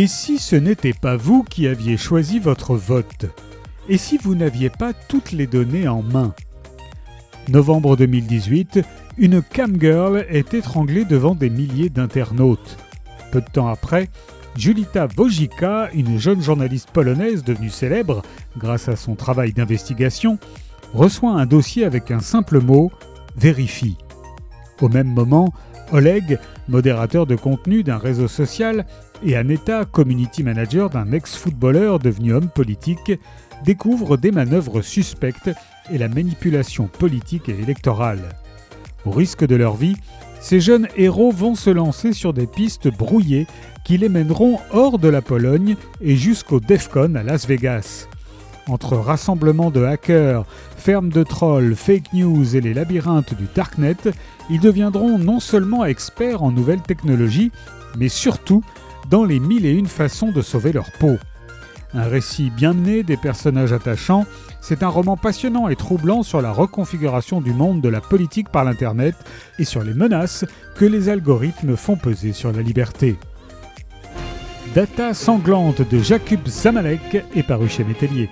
Et si ce n'était pas vous qui aviez choisi votre vote Et si vous n'aviez pas toutes les données en main Novembre 2018, une camgirl est étranglée devant des milliers d'internautes. Peu de temps après, Julita Wojcika, une jeune journaliste polonaise devenue célèbre grâce à son travail d'investigation, reçoit un dossier avec un simple mot Vérifie. Au même moment, Oleg, modérateur de contenu d'un réseau social, et Aneta, community manager d'un ex-footballeur devenu homme politique, découvrent des manœuvres suspectes et la manipulation politique et électorale. Au risque de leur vie, ces jeunes héros vont se lancer sur des pistes brouillées qui les mèneront hors de la Pologne et jusqu'au DEFCON à Las Vegas. Entre rassemblements de hackers, fermes de trolls, fake news et les labyrinthes du Darknet, ils deviendront non seulement experts en nouvelles technologies, mais surtout dans les mille et une façons de sauver leur peau. Un récit bien mené, des personnages attachants, c'est un roman passionnant et troublant sur la reconfiguration du monde de la politique par l'Internet et sur les menaces que les algorithmes font peser sur la liberté. Data sanglante de Jakub Zamalek est paru chez Métellier.